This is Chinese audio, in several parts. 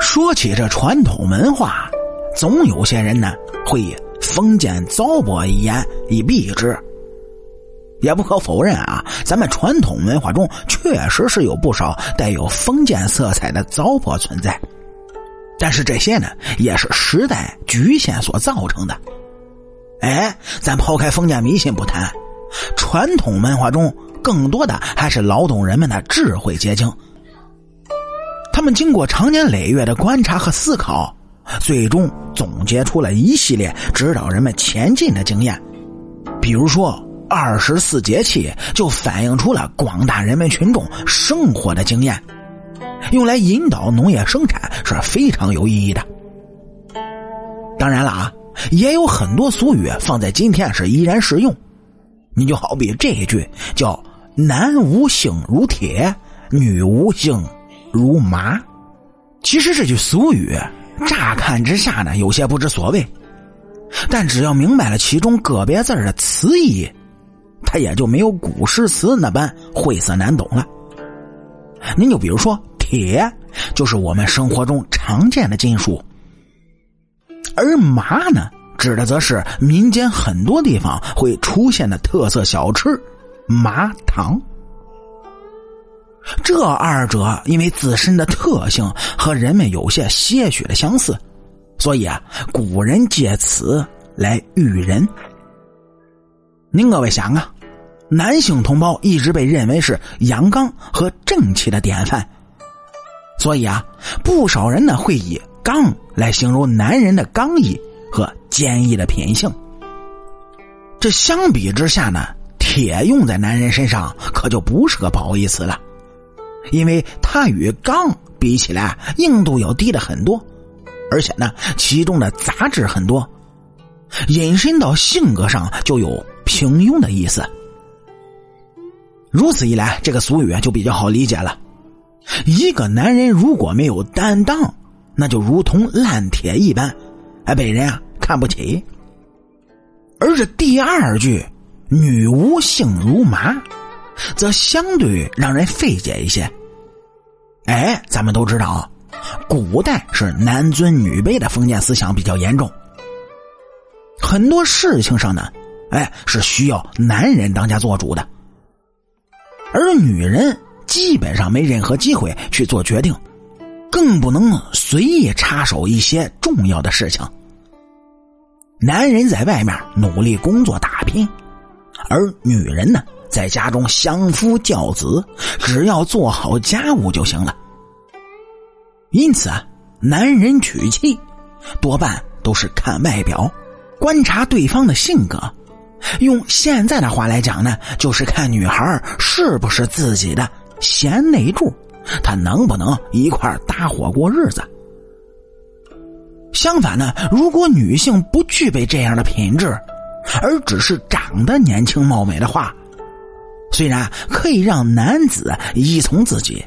说起这传统文化，总有些人呢会以封建糟粕一言以蔽之。也不可否认啊，咱们传统文化中确实是有不少带有封建色彩的糟粕存在，但是这些呢，也是时代局限所造成的。哎，咱抛开封建迷信不谈，传统文化中更多的还是劳动人们的智慧结晶。他们经过长年累月的观察和思考，最终总结出了一系列指导人们前进的经验，比如说。二十四节气就反映出了广大人民群众生活的经验，用来引导农业生产是非常有意义的。当然了啊，也有很多俗语放在今天是依然适用。你就好比这一句叫“男无性如铁，女无性如麻”。其实这句俗语乍看之下呢有些不知所谓，但只要明白了其中个别字的词义。它也就没有古诗词那般晦涩难懂了。您就比如说铁，就是我们生活中常见的金属；而麻呢，指的则是民间很多地方会出现的特色小吃——麻糖。这二者因为自身的特性和人们有些些许的相似，所以啊，古人借此来喻人。您各位想啊，男性同胞一直被认为是阳刚和正气的典范，所以啊，不少人呢会以“刚”来形容男人的刚毅和坚毅的品性。这相比之下呢，铁用在男人身上可就不是个褒义词了，因为它与“刚”比起来硬度要低的很多，而且呢，其中的杂质很多，引申到性格上就有。平庸的意思。如此一来，这个俗语就比较好理解了。一个男人如果没有担当，那就如同烂铁一般，哎，被人啊看不起。而这第二句“女无性如麻”，则相对让人费解一些。哎，咱们都知道，古代是男尊女卑的封建思想比较严重，很多事情上呢。哎，是需要男人当家做主的，而女人基本上没任何机会去做决定，更不能随意插手一些重要的事情。男人在外面努力工作打拼，而女人呢，在家中相夫教子，只要做好家务就行了。因此啊，男人娶妻多半都是看外表，观察对方的性格。用现在的话来讲呢，就是看女孩是不是自己的贤内助，她能不能一块搭伙过日子。相反呢，如果女性不具备这样的品质，而只是长得年轻貌美的话，虽然可以让男子依从自己，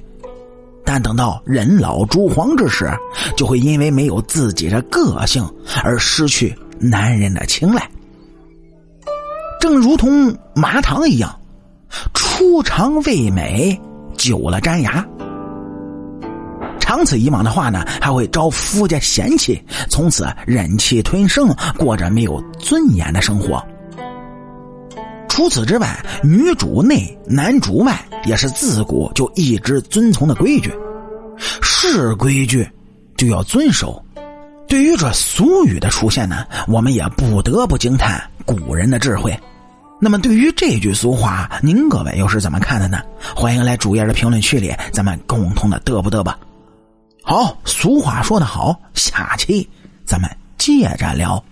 但等到人老珠黄之时，就会因为没有自己的个性而失去男人的青睐。正如同麻糖一样，初尝味美，久了粘牙。长此以往的话呢，还会招夫家嫌弃，从此忍气吞声，过着没有尊严的生活。除此之外，女主内，男主外，也是自古就一直遵从的规矩。是规矩，就要遵守。对于这俗语的出现呢，我们也不得不惊叹古人的智慧。那么，对于这句俗话，您各位又是怎么看的呢？欢迎来主页的评论区里，咱们共同的嘚不嘚吧。好，俗话说得好，下期咱们接着聊。